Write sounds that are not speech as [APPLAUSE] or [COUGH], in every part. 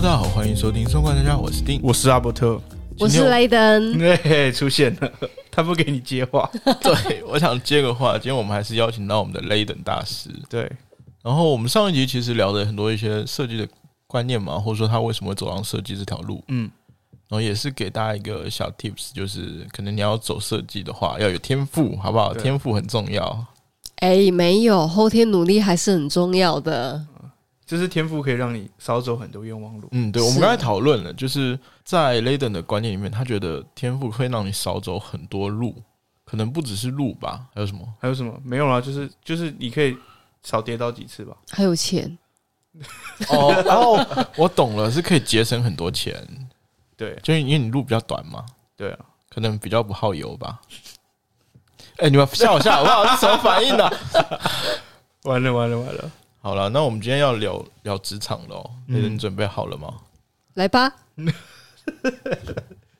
大家好，欢迎收听《松怪大家》，我是丁，我是阿伯特，我是雷登。对，出现了，他不给你接话。[LAUGHS] 对，我想接个话。今天我们还是邀请到我们的雷登大师。对，然后我们上一集其实聊了很多一些设计的观念嘛，或者说他为什么会走上设计这条路。嗯，然后也是给大家一个小 tips，就是可能你要走设计的话，要有天赋，好不好？天赋很重要。哎，没有后天努力还是很重要的。就是天赋可以让你少走很多冤枉路。嗯，对，我们刚才讨论了，就是在雷登的观念里面，他觉得天赋会让你少走很多路，可能不只是路吧，还有什么？还有什么？没有啦，就是就是你可以少跌倒几次吧。还有钱。哦，然后我懂了，是可以节省很多钱。对，就因为你路比较短嘛。对啊，可能比较不耗油吧。哎，你们笑笑好不好？是什么反应 [LAUGHS] 呢？完了完了完了。好了，那我们今天要聊聊职场喽。你准备好了吗？来吧。[LAUGHS]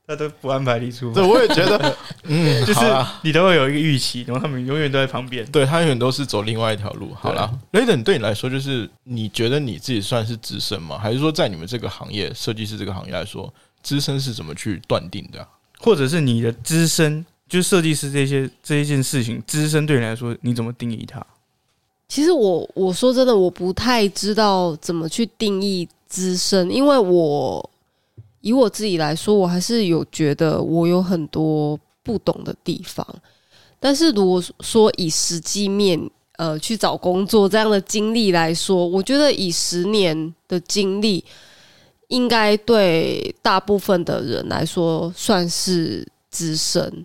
他都不安排你出，对，我也觉得，[LAUGHS] 嗯，就是你都会有一个预期，然后他们永远都在旁边。对他永远都是走另外一条路。好了，雷登对你来说，就是你觉得你自己算是资深吗？还是说在你们这个行业，设计师这个行业来说，资深是怎么去断定的？或者是你的资深，就是设计师这些这一件事情，资深对你来说，你怎么定义它？其实我我说真的，我不太知道怎么去定义资深，因为我以我自己来说，我还是有觉得我有很多不懂的地方。但是如果说以实际面呃去找工作这样的经历来说，我觉得以十年的经历，应该对大部分的人来说算是资深。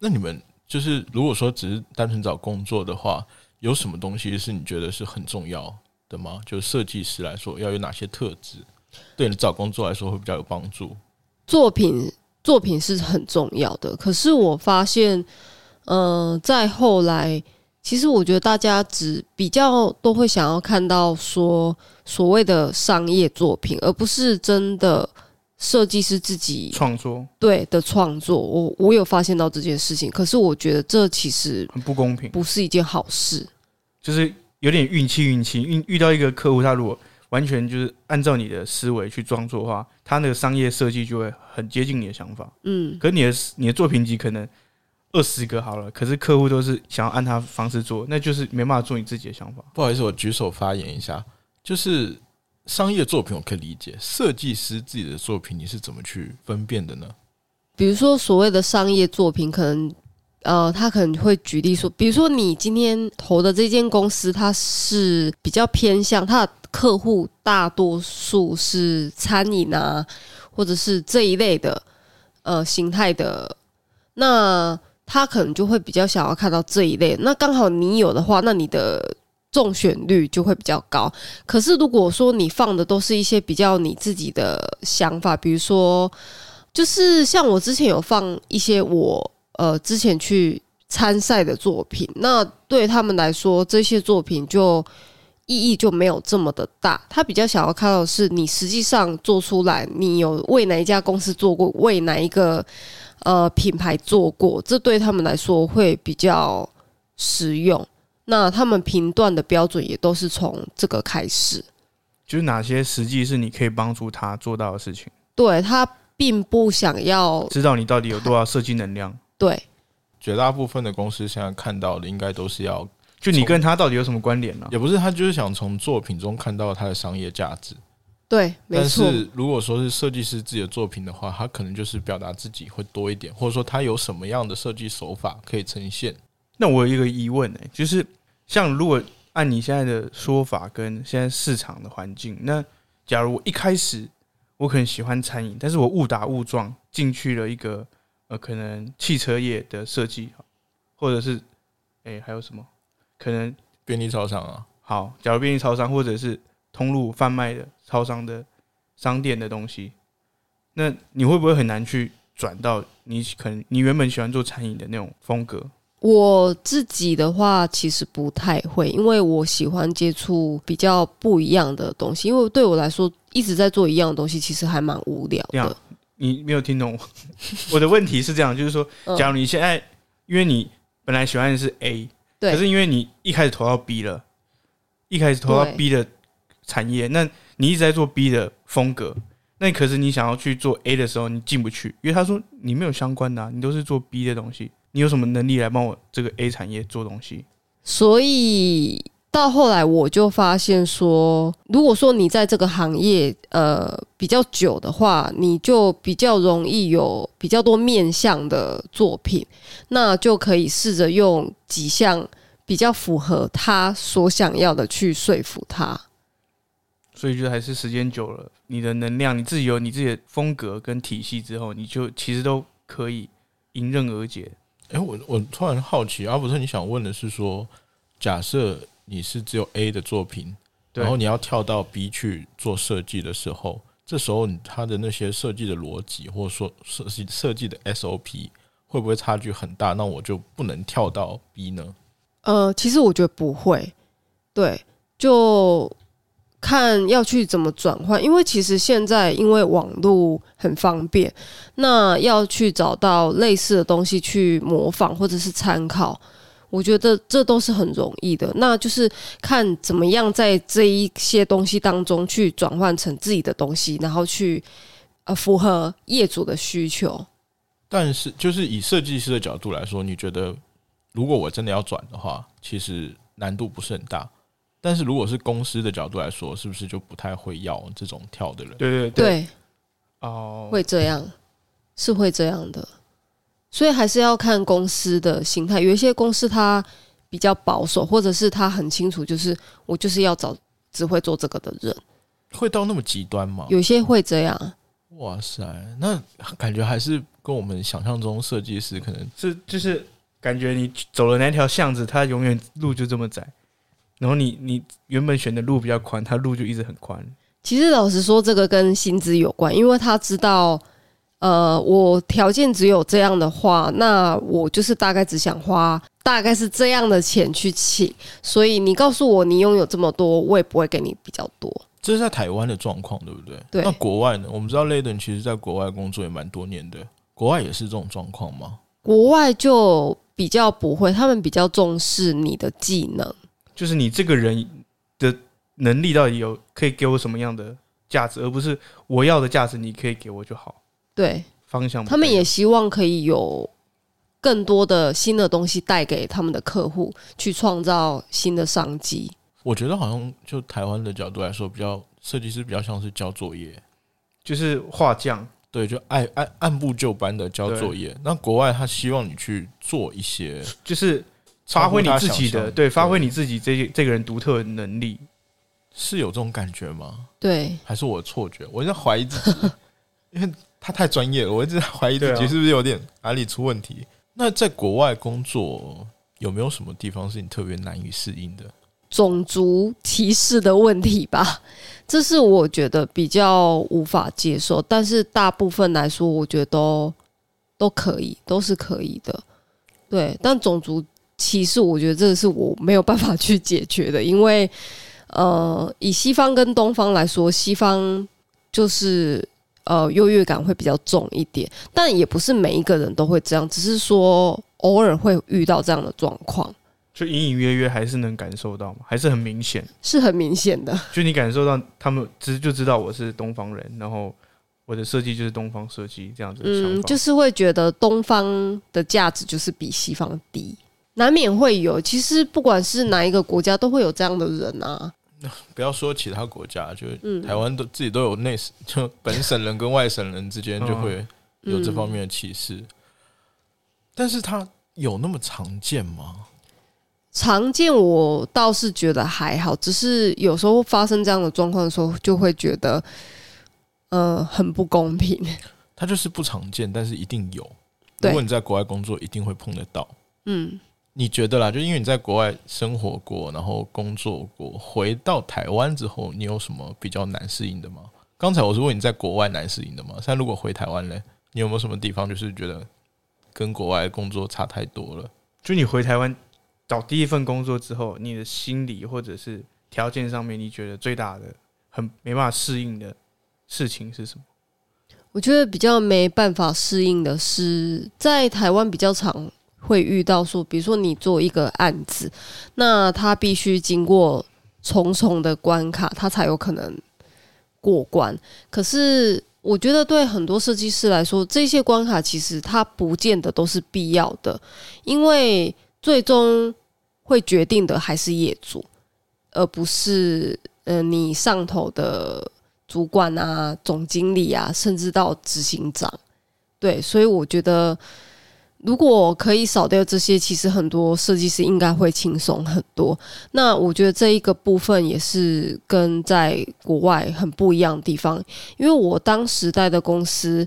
那你们就是如果说只是单纯找工作的话。有什么东西是你觉得是很重要的吗？就设计师来说，要有哪些特质，对你找工作来说会比较有帮助？作品作品是很重要的，可是我发现，嗯，在后来，其实我觉得大家只比较都会想要看到说所谓的商业作品，而不是真的设计师自己创作对的创作。我我有发现到这件事情，可是我觉得这其实很不公平，不是一件好事。就是有点运气，运气遇遇到一个客户，他如果完全就是按照你的思维去装作的话，他那个商业设计就会很接近你的想法。嗯，可你的你的作品集可能二十个好了，可是客户都是想要按他方式做，那就是没办法做你自己的想法。不好意思，我举手发言一下，就是商业作品我可以理解，设计师自己的作品你是怎么去分辨的呢？比如说所谓的商业作品，可能。呃，他可能会举例说，比如说你今天投的这间公司，它是比较偏向它的客户，大多数是餐饮啊，或者是这一类的呃形态的，那他可能就会比较想要看到这一类。那刚好你有的话，那你的中选率就会比较高。可是如果说你放的都是一些比较你自己的想法，比如说，就是像我之前有放一些我。呃，之前去参赛的作品，那对他们来说，这些作品就意义就没有这么的大。他比较想要看到的是，你实际上做出来，你有为哪一家公司做过，为哪一个呃品牌做过，这对他们来说会比较实用。那他们评断的标准也都是从这个开始，就是哪些实际是你可以帮助他做到的事情。对他并不想要知道你到底有多少设计能量。对，绝大部分的公司现在看到的，应该都是要就你跟他到底有什么关联呢？也不是，他就是想从作品中看到他的商业价值。对，但是如果说是设计师自己的作品的话，他可能就是表达自己会多一点，或者说他有什么样的设计手法可以呈现。那我有一个疑问呢，就是像如果按你现在的说法跟现在市场的环境，那假如我一开始我可能喜欢餐饮，但是我误打误撞进去了一个。呃，可能汽车业的设计，或者是，哎，还有什么？可能便利超商啊。好，假如便利超商或者是通路贩卖的超商的商店的东西，那你会不会很难去转到你可能你原本喜欢做餐饮的那种风格？我自己的话，其实不太会，因为我喜欢接触比较不一样的东西。因为对我来说，一直在做一样的东西，其实还蛮无聊的。你没有听懂 [LAUGHS] 我的问题是这样，就是说，假如你现在因为你本来喜欢的是 A，对，可是因为你一开始投到 B 了，一开始投到 B 的产业，那你一直在做 B 的风格，那可是你想要去做 A 的时候，你进不去，因为他说你没有相关的，你都是做 B 的东西，你有什么能力来帮我这个 A 产业做东西？所以到后来我就发现说，如果说你在这个行业呃比较久的话，你就比较容易有比较多面向的作品，那就可以试着用几项比较符合他所想要的去说服他。所以就还是时间久了，你的能量，你自己有你自己的风格跟体系之后，你就其实都可以迎刃而解。哎，我我突然好奇，阿不是你想问的是说，假设你是只有 A 的作品，然后你要跳到 B 去做设计的时候，这时候他的那些设计的逻辑，或者说设计设计的 SOP 会不会差距很大？那我就不能跳到 B 呢？呃，其实我觉得不会，对，就。看要去怎么转换，因为其实现在因为网络很方便，那要去找到类似的东西去模仿或者是参考，我觉得这都是很容易的。那就是看怎么样在这一些东西当中去转换成自己的东西，然后去呃符合业主的需求。但是，就是以设计师的角度来说，你觉得如果我真的要转的话，其实难度不是很大。但是如果是公司的角度来说，是不是就不太会要这种跳的人？对对对，哦，会这样，是会这样的，所以还是要看公司的心态。有一些公司它比较保守，或者是他很清楚，就是我就是要找只会做这个的人，会到那么极端吗？有些会这样。哇塞，那感觉还是跟我们想象中设计师可能是就是感觉你走了那条巷子，它永远路就这么窄。然后你你原本选的路比较宽，他路就一直很宽。其实老实说，这个跟薪资有关，因为他知道，呃，我条件只有这样的话，那我就是大概只想花大概是这样的钱去请。所以你告诉我你拥有这么多，我也不会给你比较多。这是在台湾的状况，对不对？对。那国外呢？我们知道雷顿其实在国外工作也蛮多年的，国外也是这种状况吗？国外就比较不会，他们比较重视你的技能。就是你这个人的能力到底有可以给我什么样的价值，而不是我要的价值你可以给我就好。对，方向他们也希望可以有更多的新的东西带给他们的客户，去创造新的商机。我觉得好像就台湾的角度来说，比较设计师比较像是交作业，就是画匠，对，就按按按部就班的交作业。那国外他希望你去做一些，就是。发挥你自己的，对，发挥你自己这这个人独特的能力，是有这种感觉吗？对，还是我错觉？我在怀疑自己，[LAUGHS] 因为他太专业了，我一直在怀疑自己是不是有点哪里出问题。那在国外工作有没有什么地方是你特别难以适应的？种族歧视的问题吧，这是我觉得比较无法接受。但是大部分来说，我觉得都都可以，都是可以的。对，但种族。歧视，我觉得这个是我没有办法去解决的，因为，呃，以西方跟东方来说，西方就是呃优越感会比较重一点，但也不是每一个人都会这样，只是说偶尔会遇到这样的状况，就隐隐约约还是能感受到吗，还是很明显，是很明显的，就你感受到他们知就知道我是东方人，然后我的设计就是东方设计这样子，嗯，就是会觉得东方的价值就是比西方低。难免会有，其实不管是哪一个国家，都会有这样的人啊。[LAUGHS] 不要说其他国家，就台湾都自己都有内，[LAUGHS] 就本省人跟外省人之间就会有这方面的歧视。但是他有那么常见吗？常见，我倒是觉得还好，只是有时候发生这样的状况的时候，就会觉得，呃，很不公平。它就是不常见，但是一定有。如果你在国外工作，一定会碰得到。嗯。你觉得啦，就因为你在国外生活过，然后工作过，回到台湾之后，你有什么比较难适应的吗？刚才我是问你在国外难适应的吗？现在如果回台湾嘞，你有没有什么地方就是觉得跟国外工作差太多了？就你回台湾找第一份工作之后，你的心理或者是条件上面，你觉得最大的很没办法适应的事情是什么？我觉得比较没办法适应的是在台湾比较长。会遇到说，比如说你做一个案子，那他必须经过重重的关卡，他才有可能过关。可是我觉得对很多设计师来说，这些关卡其实它不见得都是必要的，因为最终会决定的还是业主，而不是呃你上头的主管啊、总经理啊，甚至到执行长。对，所以我觉得，如果可以少掉这些，其实很多设计师应该会轻松很多。那我觉得这一个部分也是跟在国外很不一样的地方，因为我当时在的公司，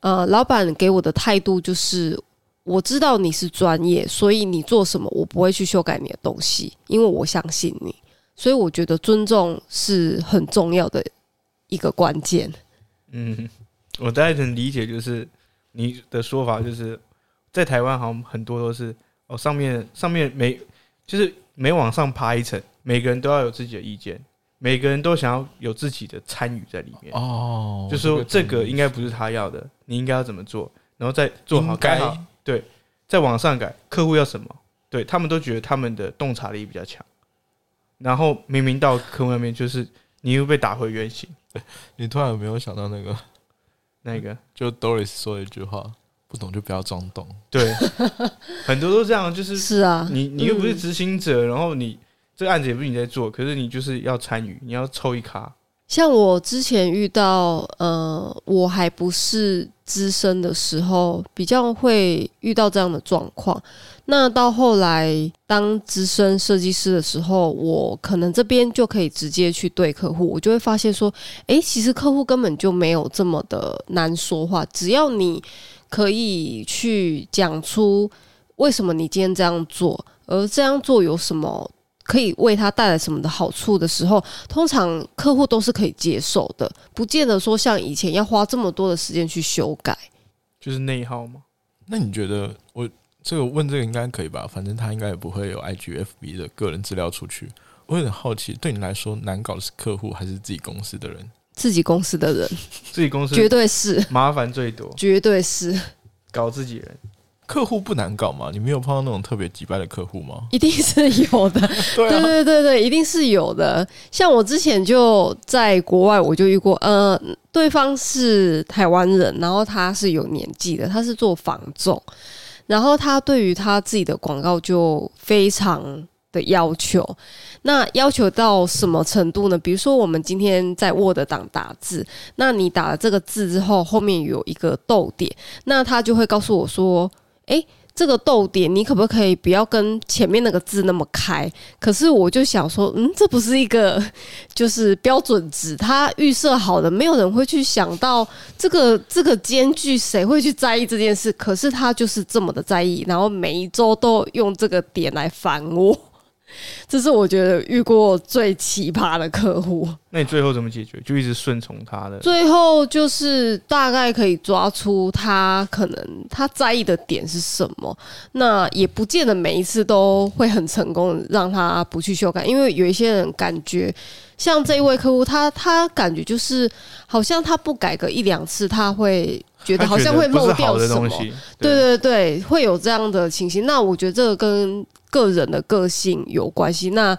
呃，老板给我的态度就是，我知道你是专业，所以你做什么我不会去修改你的东西，因为我相信你。所以我觉得尊重是很重要的一个关键。嗯，我大概能理解，就是。你的说法就是在台湾，好像很多都是哦，上面上面每就是每往上爬一层，每个人都要有自己的意见，每个人都想要有自己的参与在里面。哦，就说这个应该不是他要的，你应该要怎么做，然后再做好改好。对，再往上改，客户要什么，对他们都觉得他们的洞察力比较强。然后明明到客户那边，就是你又被打回原形。[LAUGHS] 你突然有没有想到那个？那个就 Doris 说一句话，不懂就不要装懂。对，[LAUGHS] 很多都这样，就是是啊，你你又不是执行者，然后你这个案子也不是你在做，可是你就是要参与，你要抽一卡。像我之前遇到，呃，我还不是资深的时候，比较会遇到这样的状况。那到后来当资深设计师的时候，我可能这边就可以直接去对客户，我就会发现说，诶，其实客户根本就没有这么的难说话，只要你可以去讲出为什么你今天这样做，而这样做有什么。可以为他带来什么的好处的时候，通常客户都是可以接受的，不见得说像以前要花这么多的时间去修改，就是内耗吗？那你觉得我这个问这个应该可以吧？反正他应该也不会有 IGFB 的个人资料出去。我有点好奇，对你来说难搞的是客户还是自己公司的人？自己公司的人，自己公司绝对是麻烦最多，绝对是搞自己人。客户不难搞吗？你没有碰到那种特别急败的客户吗？一定是有的，[LAUGHS] 对对对对，一定是有的。像我之前就在国外，我就遇过，呃，对方是台湾人，然后他是有年纪的，他是做仿重，然后他对于他自己的广告就非常的要求。那要求到什么程度呢？比如说我们今天在 Word 档打字，那你打了这个字之后，后面有一个逗点，那他就会告诉我说。哎，这个逗点你可不可以不要跟前面那个字那么开？可是我就想说，嗯，这不是一个 [LAUGHS] 就是标准值，它预设好的，没有人会去想到这个这个间距，谁会去在意这件事？可是他就是这么的在意，然后每一周都用这个点来烦我。[LAUGHS] 这是我觉得遇过最奇葩的客户。那你最后怎么解决？就一直顺从他的。最后就是大概可以抓出他可能他在意的点是什么。那也不见得每一次都会很成功，让他不去修改。因为有一些人感觉，像这一位客户，他他感觉就是好像他不改个一两次，他会觉得好像会漏掉什么。对对对，会有这样的情形。那我觉得这个跟。个人的个性有关系，那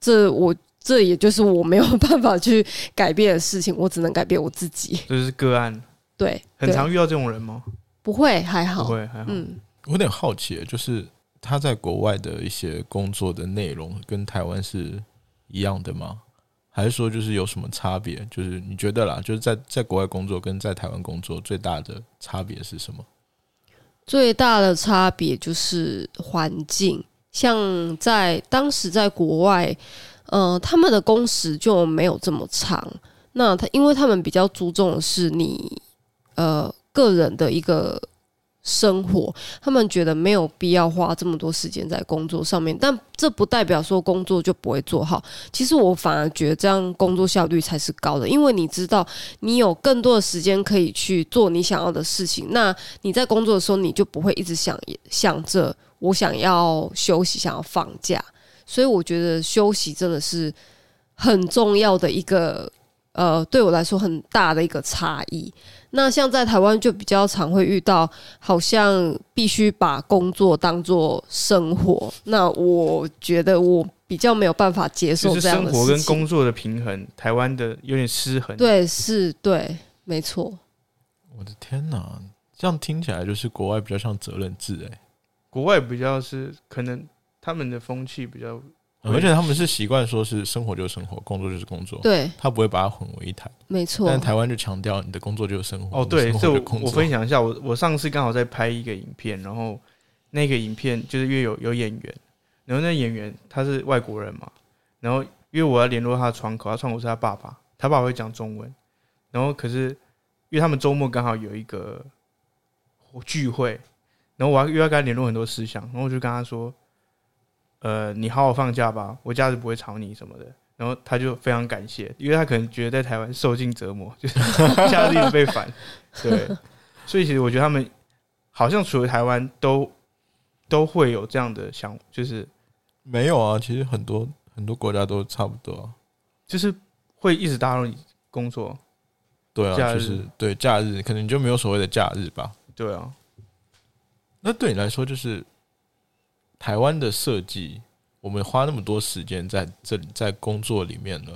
这我这也就是我没有办法去改变的事情，我只能改变我自己。这是个案，对，很常遇到这种人吗？不会，还好，不会，还好。嗯，我有点好奇，就是他在国外的一些工作的内容跟台湾是一样的吗？还是说就是有什么差别？就是你觉得啦，就是在在国外工作跟在台湾工作最大的差别是什么？最大的差别就是环境。像在当时在国外，呃，他们的工时就没有这么长。那他因为他们比较注重的是你呃个人的一个生活，他们觉得没有必要花这么多时间在工作上面。但这不代表说工作就不会做好。其实我反而觉得这样工作效率才是高的，因为你知道你有更多的时间可以去做你想要的事情。那你在工作的时候，你就不会一直想想着。我想要休息，想要放假，所以我觉得休息真的是很重要的一个，呃，对我来说很大的一个差异。那像在台湾就比较常会遇到，好像必须把工作当做生活。那我觉得我比较没有办法接受这样的生活跟工作的平衡，台湾的有点失衡。，对，是，对，没错。我的天哪，这样听起来就是国外比较像责任制哎、国外比较是可能他们的风气比较嗯而且他们是习惯说是生活就是生活，工作就是工作，对，他不会把它混为一谈。没错但。台湾就强调你的工作就是生活，哦，对，这我我生活就是工作分享一下，我我上次刚好在拍一个影片，然后那个影片就是因为有有演员，然后那演员他是外国人嘛，然后因为我要联络他的窗口，他窗口是他爸爸，他爸爸会讲中文，然后可是因为他们周末刚好有一个聚会，然后我要又要跟他联络很多事项，然后我就跟他说，呃，你好好放假吧，我假日不会吵你什么的。然后他就非常感谢，因为他可能觉得在台湾受尽折磨，[LAUGHS] 就是假日被烦，[LAUGHS] 对，所以其实我觉得他们好像除了台湾都都会有这样的想，就是没有啊，其实很多很多国家都差不多、啊。就是会一直打扰你工作，对啊，就是对假日可能你就没有所谓的假日吧。对啊，那对你来说，就是台湾的设计，我们花那么多时间在这里在工作里面呢，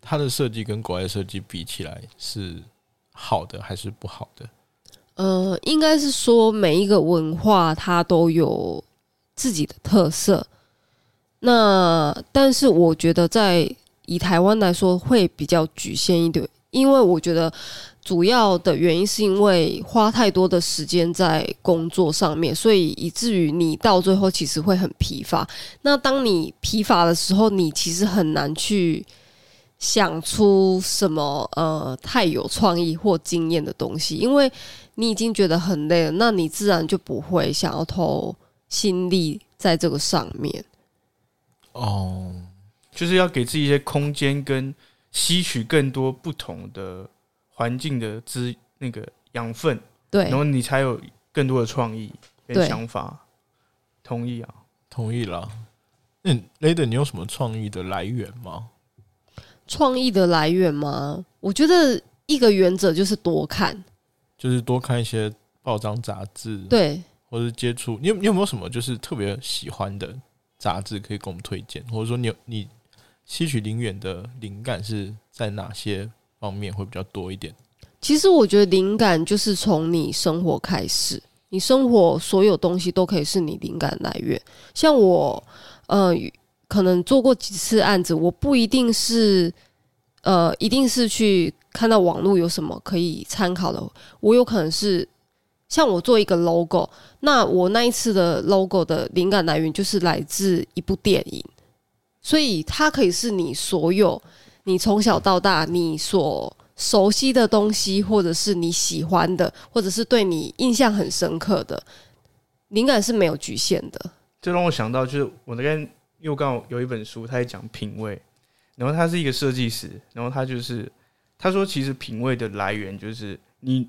它的设计跟国外设计比起来是好的还是不好的？呃，应该是说每一个文化它都有自己的特色。那但是我觉得在以台湾来说会比较局限一点，因为我觉得主要的原因是因为花太多的时间在工作上面，所以以至于你到最后其实会很疲乏。那当你疲乏的时候，你其实很难去想出什么呃太有创意或经验的东西，因为你已经觉得很累了，那你自然就不会想要投心力在这个上面。哦，就是要给自己一些空间跟吸取更多不同的环境的资那个养分，对然后你才有更多的创意跟想法。同意啊，同意了。那雷德，你有什么创意的来源吗？创意的来源吗？我觉得一个原则就是多看，就是多看一些报章杂志，，对。或者是接触。你有你有没有什么就是特别喜欢的杂志可以给我们推荐？或者说你有你吸取灵感的灵感是在哪些方面会比较多一点？其实我觉得灵感就是从你生活开始，你生活所有东西都可以是你灵感来源。像我，呃，可能做过几次案子，我不一定是，呃，一定是去看到网络有什么可以参考的，我有可能是。像我做一个 logo，那我那一次的 logo 的灵感来源就是来自一部电影，所以它可以是你所有你从小到大你所熟悉的东西，或者是你喜欢的，或者是对你印象很深刻的，灵感是没有局限的。这让我想到，就是我那边又刚好有一本书，他在讲品味，然后他是一个设计师，然后他就是他说，其实品味的来源就是你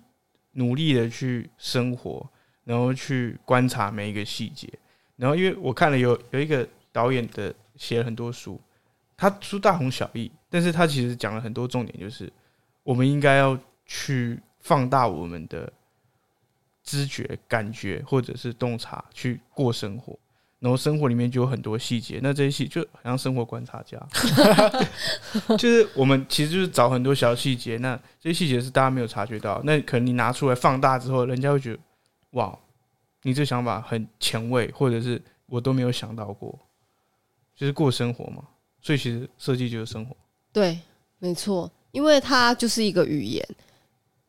努力的去生活，然后去观察每一个细节。然后因为我看了有有一个导演的写了很多书，他书大同小异，但是他其实讲了很多重点，就是我们应该要去放大我们的知觉、感觉或者是洞察去过生活。然后生活里面就有很多细节，那这些细就好像生活观察家，[LAUGHS] 就是我们其实就是找很多小细节，那这些细节是大家没有察觉到，那可能你拿出来放大之后，人家会觉得哇，你这想法很前卫，或者是我都没有想到过，就是过生活嘛。所以其实设计就是生活。对，没错，因为它就是一个语言，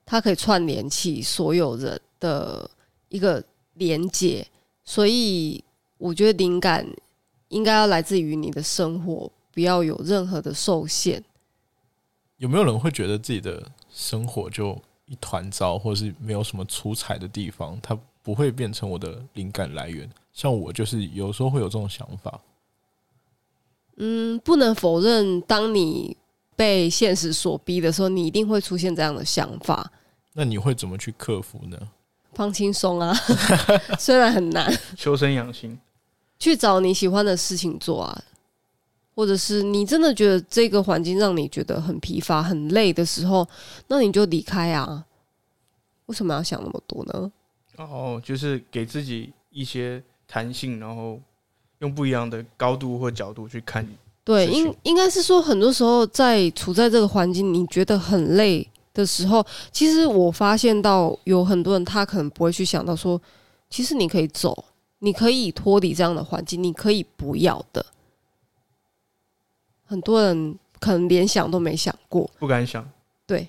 它可以串联起所有人的一个连接，所以我觉得灵感应该要来自于你的生活，不要有任何的受限。有没有人会觉得自己的生活就一团糟，或是没有什么出彩的地方，它不会变成我的灵感来源？像我就是有时候会有这种想法。嗯，不能否认，当你被现实所逼的时候，你一定会出现这样的想法。那你会怎么去克服呢？放轻松啊，[LAUGHS] 虽然很难，修身养性，去找你喜欢的事情做啊，或者是你真的觉得这个环境让你觉得很疲乏、很累的时候，那你就离开啊。为什么要想那么多呢？哦，就是给自己一些弹性，然后用不一样的高度或角度去看。对，应应该是说，很多时候在处在这个环境，你觉得很累的时候，其实我发现到有很多人他可能不会去想到说，其实你可以走，你可以脱离这样的环境，你可以不要的。很多人可能连想都没想过，不敢想，对，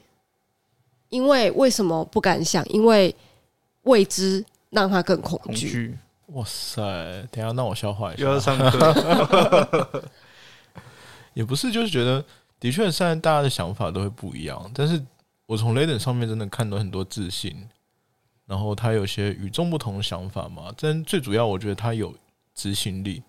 因为为什么不敢想？因为未知让他更恐惧。恐惧哇塞！等一下让我消化一又要下，上课，[LAUGHS] 也不是，就是觉得的确，现在大家的想法都会不一样。但是我从雷 n 上面真的看到很多自信，然后他有些与众不同的想法嘛。但最主要，我觉得他有执行力，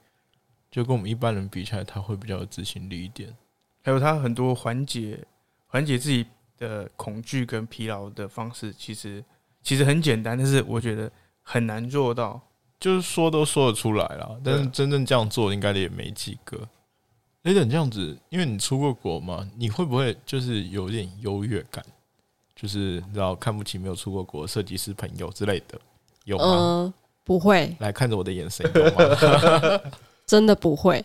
就跟我们一般人比起来，他会比较有执行力一点。还有他很多缓解缓解自己的恐惧跟疲劳的方式，其实其实很简单，但是我觉得很难做到。就是说都说得出来了，但是真正这样做应该也没几个。雷等这样子，因为你出过国嘛，你会不会就是有点优越感？就是你知道看不起没有出过国的设计师朋友之类的，有吗？嗯、不会，来看着我的眼神，有吗？[LAUGHS] 真的不会，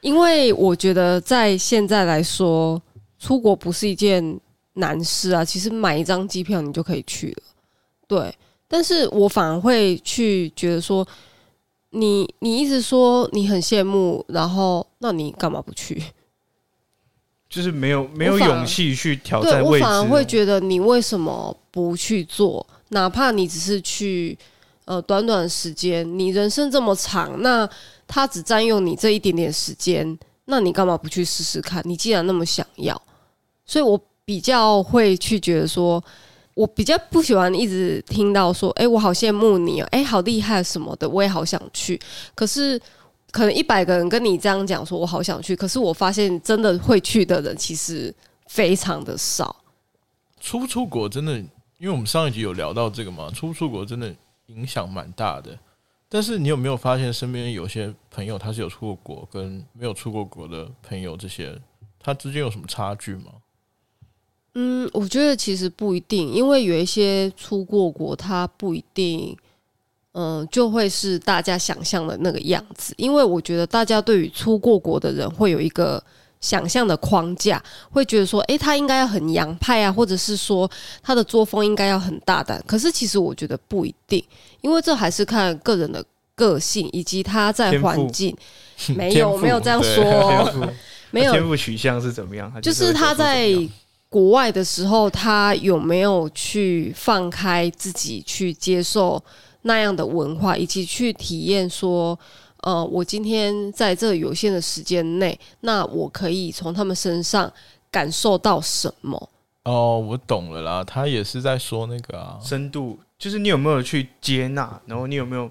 因为我觉得在现在来说，出国不是一件难事啊。其实买一张机票你就可以去了，对。但是我反而会去觉得说，你你一直说你很羡慕，然后那你干嘛不去？就是没有没有勇气去挑战未知。反而会觉得你为什么不去做？哪怕你只是去呃短短时间，你人生这么长，那它只占用你这一点点时间，那你干嘛不去试试看？你既然那么想要，所以我比较会去觉得说，我比较不喜欢一直听到说，哎、我好羡慕你哦，哎、好厉害什么的，我也好想去。可是可能一百个人跟你这样讲说，我好想去，可是我发现真的会去的人其实非常的少。出不出国真的，因为我们上一集有聊到这个嘛，出不出国真的影响蛮大的。但是你有没有发现身边有些朋友他是有出过国跟没有出过国的朋友，这些他之间有什么差距吗？嗯，我觉得其实不一定，因为有一些出过国，他不一定，嗯、就会是大家想象的那个样子。因为我觉得大家对于出过国的人会有一个想象的框架，会觉得说，诶，他应该要很洋派啊，或者是说他的作风应该要很大胆。可是其实我觉得不一定，因为这还是看个人的个性以及他在环境。[LAUGHS] 没有没有这样对说没有天赋取向是怎么样？他就是会他在国外的时候，他有没有去放开自己去接受那样的文化，以及去体验说，呃，我今天在这有限的时间内，那我可以从他们身上感受到什么？哦，我懂了啦，他也是在说那个啊，深度，就是你有没有去接纳，然后你有没有，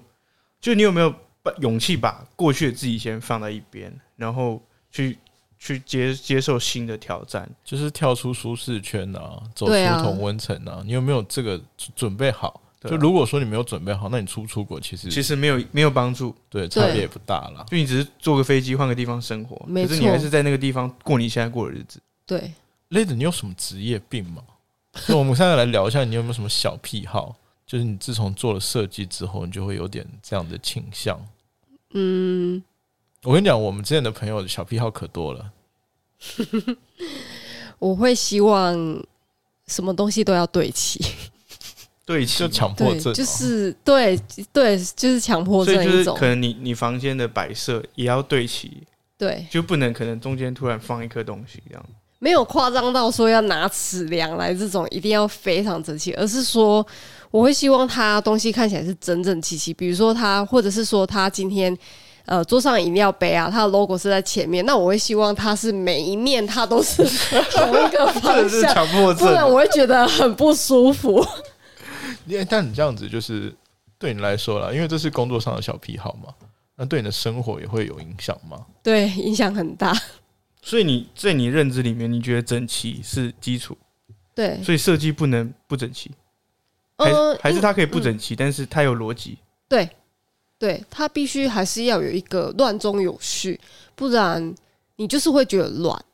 就你有没有把勇气把过去的自己先放在一边，然后去去接接受新的挑战。就是跳出舒适圈啊，走出同温层啊，你有没有这个准备好？就如果说你没有准备好，那你出不出国其实其实没有没有帮助，对差别也不大啦。就你只是坐个飞机换个地方生活，可是你还是在那个地方过你现在过的日子。对，雷德，你有什么职业病吗？就我们现在来聊一下，你有没有什么小癖好？就是你自从做了设计之后，你就会有点这样的倾向。嗯，我跟你讲，我们之前的朋友的小癖好可多了。[LAUGHS] 我会希望什么东西都要对齐，对齐嘛，就强迫，症、哦，就是对对，就是强迫症一种是可，能你你房间的摆设也要对齐，对，就不能可能中间突然放一颗东西这样。没有夸张到说要拿尺量来这种一定要非常整齐，而是说我会希望他东西看起来是整整齐齐。比如说他，或者是说他今天呃桌上饮料杯啊，它的 logo 是在前面，那我会希望它是每一面它都是 [LAUGHS] 同一个方向，[LAUGHS] 强迫症，不然我会觉得很不舒服。因为但你这样子就是对你来说啦，因为这是工作上的小癖好嘛，那对你的生活也会有影响吗？对，影响很大。所以你在你认知里面，你觉得整齐是基础，对，所以设计不能不整齐，还还是它可以不整齐，但是它有逻辑。对，对，它必须还是要有一个乱中有序，不然你就是会觉得乱。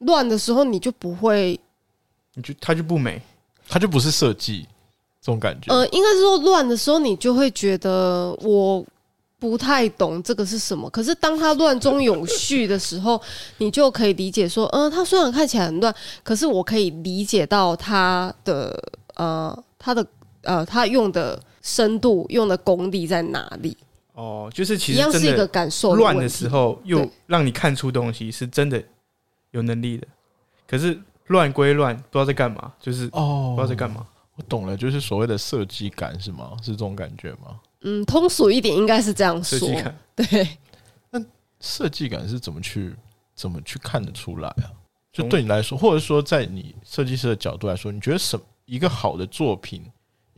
乱的时候你就不会，你就它就不美，它就不是设计这种感觉。呃，应该是说乱的时候你就会觉得我不太懂这个是什么。可是当它乱中有序的时候，你就可以理解说，嗯，它虽然看起来很乱，可是我可以理解到它的呃，它的呃，它用的深度、用的功力在哪里。哦，就是其一样是一个感受乱的时候，又让你看出东西是真的有能力的。可是乱归乱，不知道在干嘛，就是哦，不知道在干嘛。我懂了，就是所谓的设计感是吗？是这种感觉吗？嗯，通俗一点应该是这样说。对，那设计感是怎么去怎么去看得出来啊？就对你来说，或者说在你设计师的角度来说，你觉得什一个好的作品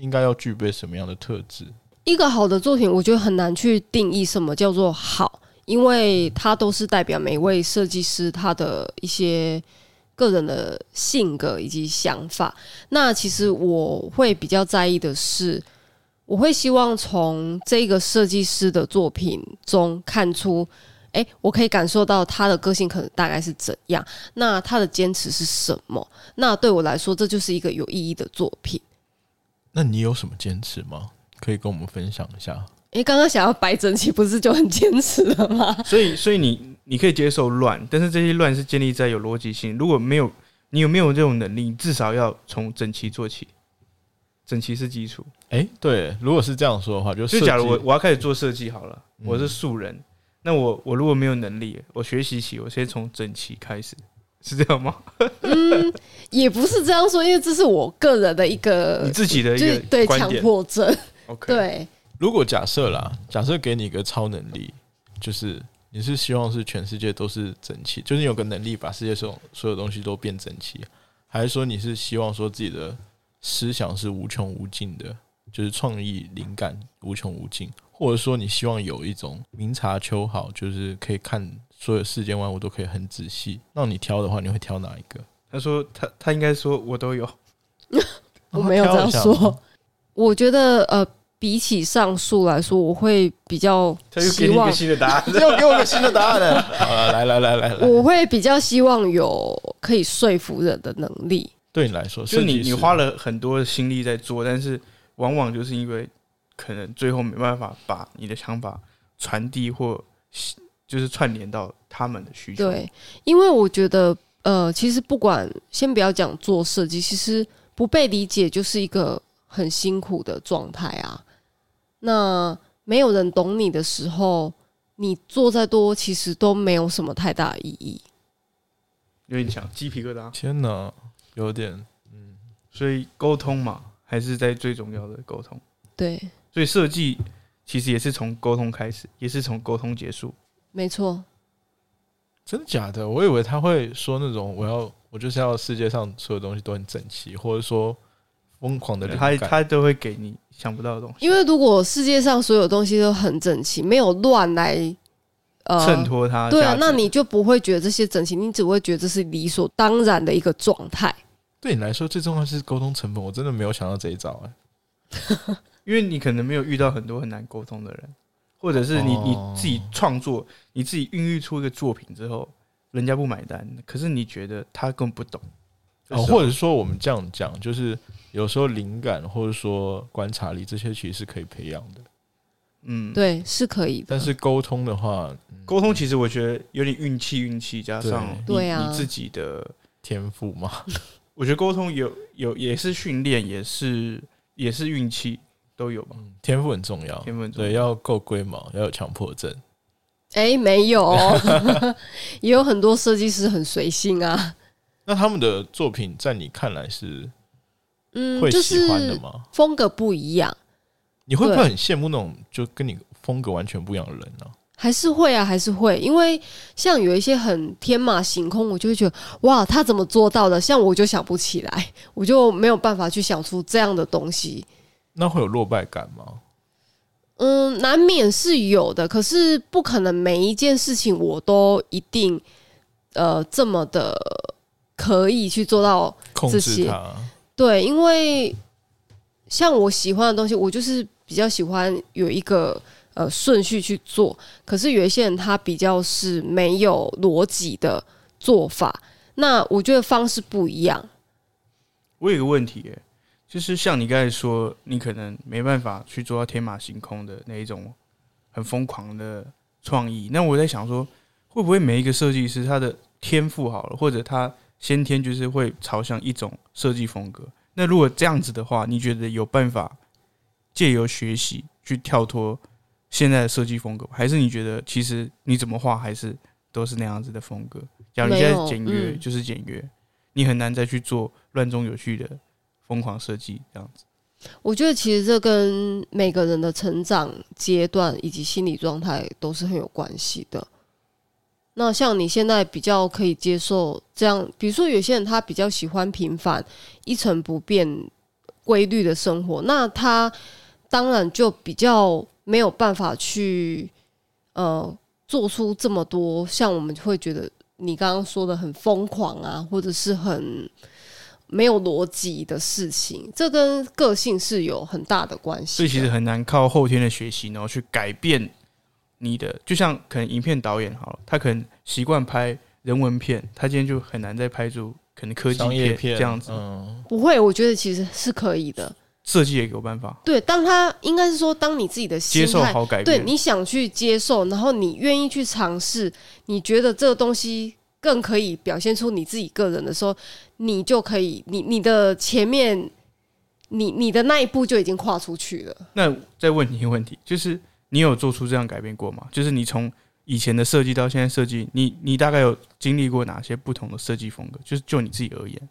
应该要具备什么样的特质？一个好的作品，我觉得很难去定义什么叫做好，因为它都是代表每位设计师他的一些个人的性格以及想法。那其实我会比较在意的是，我会希望从这个设计师的作品中看出，哎，我可以感受到他的个性可能大概是怎样，那他的坚持是什么？那对我来说，这就是一个有意义的作品。那你有什么坚持吗？可以跟我们分享一下。哎，刚刚想要摆整齐，不是就很坚持了吗？[LAUGHS] 所以，所以你你可以接受乱，但是这些乱是建立在有逻辑性。如果没有，你有没有这种能力？至少要从整齐做起，整齐是基础。哎，对，如果是这样说的话，就就假如我我要开始做设计好了，我是素人，那我我如果没有能力，我学习起，我先从整齐开始，是这样吗？嗯，也不是这样说，因为这是我个人的一个你自己的一个对强迫症。OK，对，如果假设啦，假设给你一个超能力，就是你是希望是全世界都是整齐，就是你有个能力把世界上所有东西都变整齐，还是说你是希望说自己的思想是无穷无尽的，就是创意灵感无穷无尽，或者说你希望有一种明察秋毫，就是可以看所有世间万物都可以很仔细，让你挑的话，你会挑哪一个？他说他他应该说我都有，[LAUGHS] 我没有这样说，我觉得呃。比起上述来说，我会比较希望新的答案，[LAUGHS] 又给我个新的答案了。[LAUGHS] 好了，来来来来来，我会比较希望有可以说服人的能力。对你来说，就你你花了很多心力在做，但是往往就是因为可能最后没办法把你的想法传递或就是串联到他们的需求。对，因为我觉得呃，其实不管先不要讲做设计，其实不被理解就是一个很辛苦的状态啊。那没有人懂你的时候，你做再多，其实都没有什么太大意义。有点强，鸡皮疙瘩。天哪，有点，嗯。所以沟通嘛，还是在最重要的沟通。对。所以设计其实也是从沟通开始，也是从沟通结束。没错。真的假的？我以为他会说那种，我要，我就是要世界上所有东西都很整齐，或者说疯狂的他他都会给你。想不到的东西，因为如果世界上所有东西都很整齐，没有乱来呃衬托它，对啊，那你就不会觉得这些整齐，你只会觉得这是理所当然的一个状态。对你来说，最重要是沟通成本。我真的没有想到这一招哎，[LAUGHS] 因为你可能没有遇到很多很难沟通的人，或者是你你自己创作，你自己孕育出一个作品之后，人家不买单，可是你觉得他更不懂，哦，或者说我们这样讲就是。有时候灵感或者说观察力这些其实是可以培养的，嗯，对，是可以的。但是沟通的话，沟通其实我觉得有点运气，运气加上对啊你自己的天赋嘛。[LAUGHS] 我觉得沟通有有也是训练，也是也是运气都有吧。天赋很重要，天赋对要够龟毛，要有强迫症。哎，没有，[LAUGHS] 也有很多设计师很随性啊。那他们的作品在你看来是？嗯，就是风格不一样，你会不会很羡慕那种就跟你风格完全不一样的人呢？还是会啊，还是会，因为像有一些很天马行空，我就会觉得哇，他怎么做到的？像我就想不起来，我就没有办法去想出这样的东西。那会有落败感吗？嗯，难免是有的，可是不可能每一件事情我都一定呃这么的可以去做到控制它。对，因为像我喜欢的东西，我就是比较喜欢有一个呃顺序去做。可是有一些人他比较是没有逻辑的做法，那我觉得方式不一样。我有个问题，就是像你刚才说，你可能没办法去做到天马行空的那一种很疯狂的创意。那我在想说，会不会每一个设计师他的天赋好了，或者他先天就是会朝向一种设计风格？那如果这样子的话，你觉得有办法借由学习去跳脱现在的设计风格，还是你觉得其实你怎么画还是都是那样子的风格？假如你现在简约就是简约，你很难再去做乱中有序的疯狂设计这样子。我觉得其实这跟每个人的成长阶段以及心理状态都是很有关系的。那像你现在比较可以接受这样，比如说有些人他比较喜欢平凡、一成不变、规律的生活，那他当然就比较没有办法去呃做出这么多像我们会觉得你刚刚说的很疯狂啊，或者是很。没有逻辑的事情，这跟个性是有很大的关系。所以其实很难靠后天的学习，然后去改变你的。就像可能影片导演好了，他可能习惯拍人文片，他今天就很难再拍出可能科技片这样子。嗯，不会，我觉得其实是可以的。设计也有办法。对，当他应该是说，当你自己的接受好改变，对，你想去接受，然后你愿意去尝试，你觉得这个东西。更可以表现出你自己个人的时候，你就可以，你你的前面，你你的那一步就已经跨出去了。那再问你一个问题，就是你有做出这样改变过吗？就是你从以前的设计到现在设计，你你大概有经历过哪些不同的设计风格？就是就你自己而言。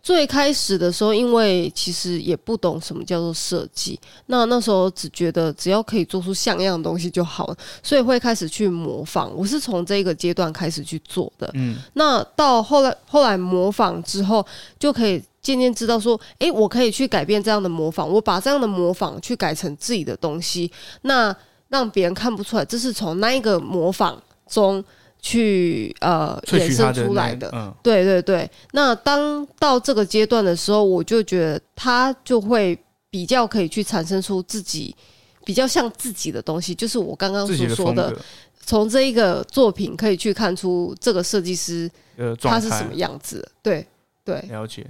最开始的时候，因为其实也不懂什么叫做设计，那那时候只觉得只要可以做出像样的东西就好了，所以会开始去模仿。我是从这个阶段开始去做的。嗯，那到后来后来模仿之后，就可以渐渐知道说，诶，我可以去改变这样的模仿，我把这样的模仿去改成自己的东西，那让别人看不出来这是从那一个模仿中。去呃衍生出来的，对对对。那当到这个阶段的时候，我就觉得他就会比较可以去产生出自己比较像自己的东西，就是我刚刚所说的，从这一个作品可以去看出这个设计师呃他是什么样子。对对，了解。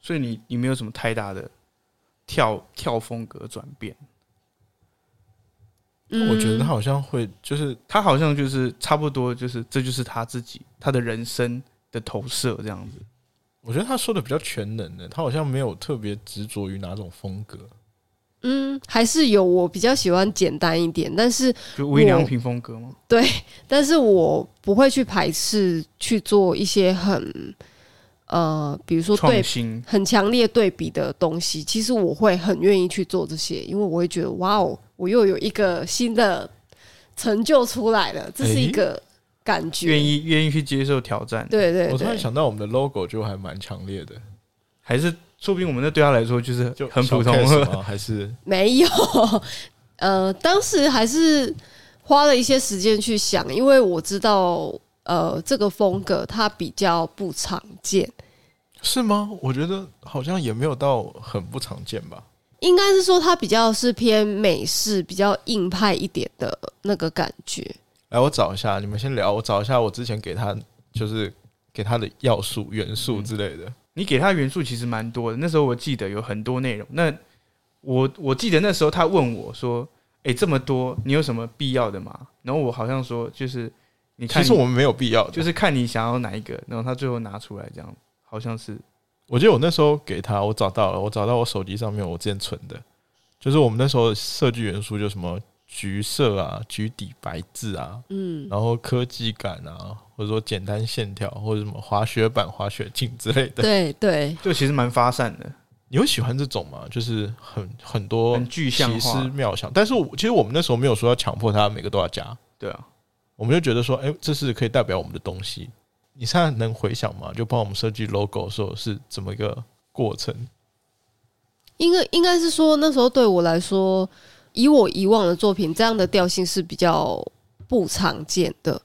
所以你你没有什么太大的跳跳风格转变。我觉得他好像会，就是他好像就是差不多，就是这就是他自己他的人生的投射这样子。我觉得他说的比较全能的，他好像没有特别执着于哪种风格。嗯，还是有我比较喜欢简单一点，但是就微良品风格吗？对，但是我不会去排斥去做一些很呃，比如说对很强烈对比的东西。其实我会很愿意去做这些，因为我会觉得哇哦。我又有一个新的成就出来了，这是一个感觉。愿意愿意去接受挑战。对对，我突然想到我们的 logo 就还蛮强烈的，还是说不定我们那对他来说就是就很普通吗？[LAUGHS] 还是没有？[LAUGHS] 呃，当时还是花了一些时间去想，因为我知道呃这个风格它比较不常见，是吗？我觉得好像也没有到很不常见吧。应该是说，它比较是偏美式、比较硬派一点的那个感觉。来，我找一下，你们先聊。我找一下我之前给他，就是给他的要素、元素之类的。你给他元素其实蛮多的。那时候我记得有很多内容。那我我记得那时候他问我说：“哎，这么多，你有什么必要的吗？”然后我好像说：“就是你看，其实我们没有必要，就是看你想要哪一个。”然后他最后拿出来，这样好像是。我记得我那时候给他，我找到了，我找到我手机上面我之前存的，就是我们那时候设计元素就什么橘色啊、橘底白字啊，嗯，然后科技感啊，或者说简单线条，或者什么滑雪板、滑雪镜之类的，对 [LAUGHS] 对，就其实蛮发散的。你会喜欢这种吗？就是很很多很具象奇思、妙想，但是其实我们那时候没有说要强迫他每个都要加，对啊，我们就觉得说，哎，这是可以代表我们的东西。你现在能回想吗？就帮我们设计 logo 的时候是怎么一个过程？应该应该是说那时候对我来说，以我以往的作品，这样的调性是比较不常见的。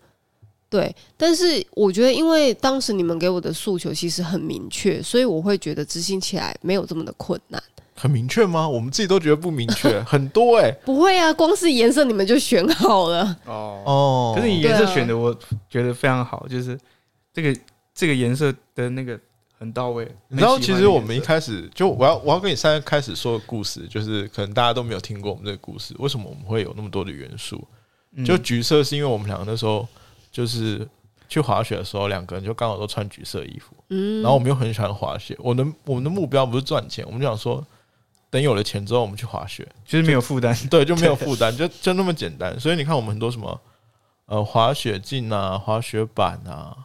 对，但是我觉得，因为当时你们给我的诉求其实很明确，所以我会觉得执行起来没有这么的困难。很明确吗？我们自己都觉得不明确，[LAUGHS] 很多哎。不会啊，光是颜色你们就选好了哦哦。可是你颜色选的，我觉得非常好，就是。这个这个颜色的那个很到位，你知道，其实我们一开始就我要我要跟你三开始说的故事，就是可能大家都没有听过我们这个故事，为什么我们会有那么多的元素？就橘色是因为我们两个那时候就是去滑雪的时候，两个人就刚好都穿橘色衣服，嗯，然后我们又很喜欢滑雪。我的我们的目标不是赚钱，我们就想说，等有了钱之后，我们去滑雪，其实 [LAUGHS] 没有负担，对，就没有负担，就就那么简单。所以你看，我们很多什么呃滑雪镜啊、滑雪板啊，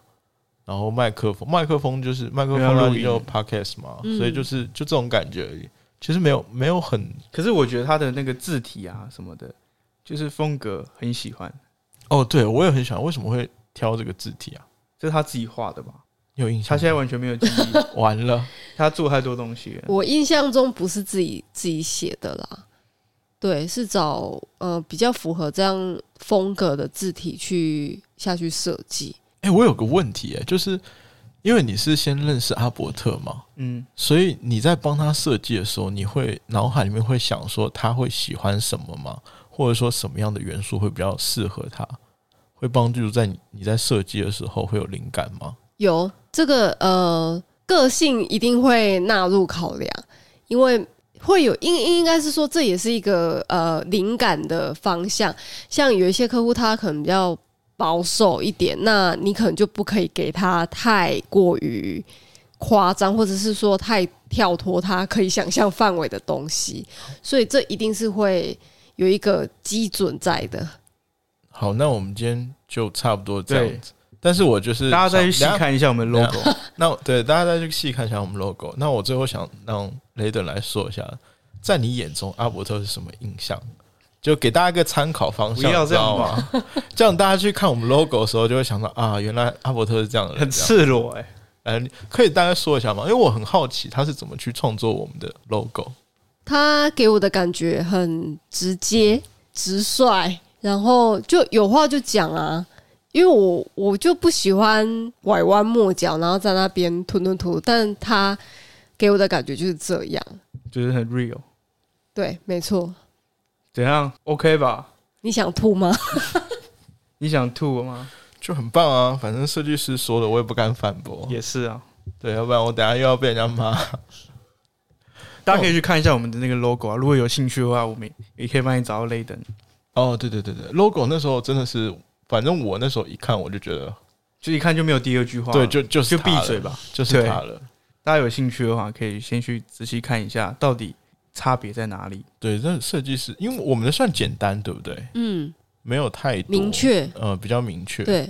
然后麦克风，麦克风就是麦克风录音就 podcast 嘛，所以就是就这种感觉而已。其实没有没有很，可是我觉得他的那个字体啊什么的，就是风格很喜欢。哦，对我也很喜欢。为什么会挑这个字体啊？这是他自己画的吧？有印象？他现在完全没有记忆，[LAUGHS] 完了。他做太多东西。我印象中不是自己自己写的啦，对，是找呃比较符合这样风格的字体去下去设计。哎，我有个问题，哎，就是。因为你是先认识阿伯特嘛，嗯，所以你在帮他设计的时候，你会脑海里面会想说他会喜欢什么吗？或者说什么样的元素会比较适合他，会帮助在你你在设计的时候会有灵感吗？有这个呃，个性一定会纳入考量，因为会有应应该是说这也是一个呃灵感的方向。像有一些客户他可能比较。保守一点，那你可能就不可以给他太过于夸张，或者是说太跳脱他可以想象范围的东西，所以这一定是会有一个基准在的。好，那我们今天就差不多这样子。但是我就是 [LAUGHS] 大家再去细看一下我们 logo，那对大家再去细看一下我们 logo。那我最后想让雷德来说一下，在你眼中阿伯特是什么印象？就给大家一个参考方向，知道吗？[LAUGHS] 这样大家去看我们 logo 的时候，就会想到啊，原来阿伯特是这样的人，很赤裸哎。呃，可以大概说一下吗？因为我很好奇他是怎么去创作我们的 logo。他给我的感觉很直接、直率，然后就有话就讲啊。因为我我就不喜欢拐弯抹角，然后在那边吞吞吐吐。但他给我的感觉就是这样，就是很 real。对，没错。怎样？OK 吧？你想吐吗？[LAUGHS] 你想吐吗？就很棒啊！反正设计师说的，我也不敢反驳。也是啊，对，要不然我等下又要被人家骂。[LAUGHS] 大家可以去看一下我们的那个 logo 啊，如果有兴趣的话，我们也可以帮你找到雷登。哦，对对对对，logo 那时候真的是，反正我那时候一看，我就觉得，就一看就没有第二句话。对，就就是就闭嘴吧，就是他了。大家有兴趣的话，可以先去仔细看一下，到底。差别在哪里？对，那设计师，因为我们的算简单，对不对？嗯，没有太明确，呃，比较明确。对，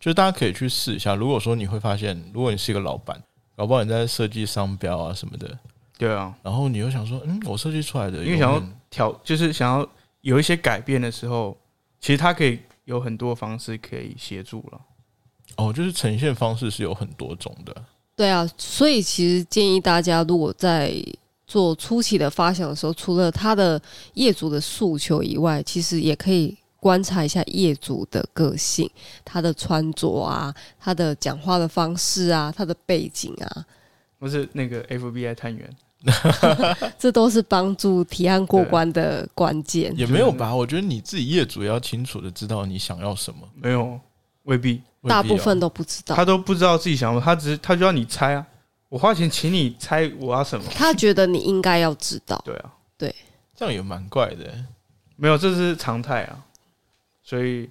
就大家可以去试一下。如果说你会发现，如果你是一个老板，搞不好你在设计商标啊什么的，对啊，然后你又想说，嗯，我设计出来的，因为想要调，就是想要有一些改变的时候，其实他可以有很多方式可以协助了。哦，就是呈现方式是有很多种的。对啊，所以其实建议大家，如果在做初期的发想的时候，除了他的业主的诉求以外，其实也可以观察一下业主的个性，他的穿着啊，他的讲话的方式啊，他的背景啊。不是那个 FBI 探员，[LAUGHS] 这都是帮助提案过关的关键。也没有吧？我觉得你自己业主要清楚的知道你想要什么。没有，未必，大部分都不知道，他都不知道自己想要，他只是他就要你猜啊。我花钱请你猜我要什么？他觉得你应该要知道。对啊，对，这样也蛮怪的。没有，这是常态啊。所以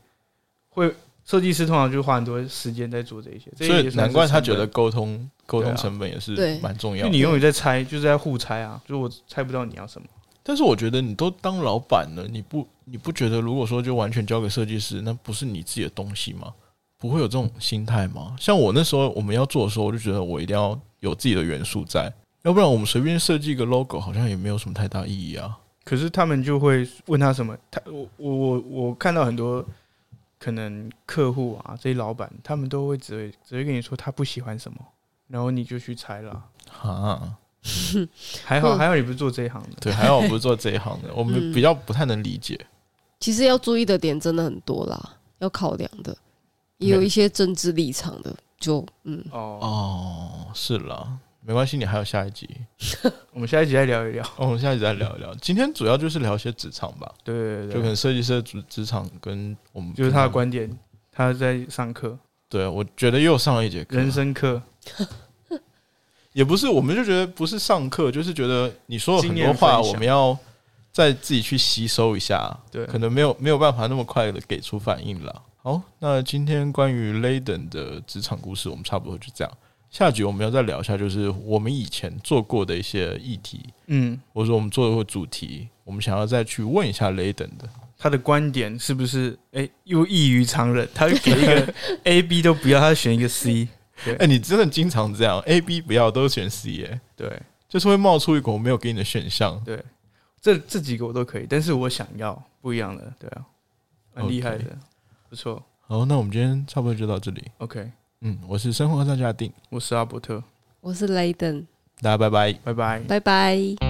会设计师通常就花很多时间在做这些，所以难怪他觉得沟通沟通成本也是蛮重要。因为你永远在猜，就是在互猜啊。就是我猜不到你要什么。但是我觉得你都当老板了，你不你不觉得如果说就完全交给设计师，那不是你自己的东西吗？不会有这种心态吗？像我那时候我们要做的时候，我就觉得我一定要。有自己的元素在，要不然我们随便设计一个 logo，好像也没有什么太大意义啊。可是他们就会问他什么，他我我我我看到很多可能客户啊，这些老板，他们都会只会只会跟你说他不喜欢什么，然后你就去猜了。啊，还好 [LAUGHS] 还好你不是做这一行的，对，还好我不是做这一行的，[LAUGHS] 我们比较不太能理解。其实要注意的点真的很多啦，要考量的，也有一些政治立场的。就嗯哦哦是了，没关系，你还有下一集，[LAUGHS] 我们下一集再聊一聊。哦，我们下一集再聊一聊。今天主要就是聊一些职场吧，对对对，就可能设计师的职职场跟我们就是他的观点，他在上课。对，我觉得又上了一节课，人生课，[LAUGHS] 也不是，我们就觉得不是上课，就是觉得你说了很多话，我们要。再自己去吸收一下，对可能没有没有办法那么快的给出反应了。好，那今天关于 Laden 的职场故事，我们差不多就这样。下集我们要再聊一下，就是我们以前做过的一些议题，嗯，或者说我们做过主题，我们想要再去问一下雷登的。他的观点是不是哎、又异于常人？他给一个 [LAUGHS] A、B 都不要，他选一个 C。哎、你真的经常这样，A、B 不要都选 C 耶、对就是会冒出一个我没有给你的选项。对，这这几个我都可以，但是我想要不一样的，对啊，蛮厉害的不错。好，那我们今天差不多就到这里。OK，嗯，我是生活上家丁，我是阿伯特，我是雷登，大家拜拜。拜拜。拜拜。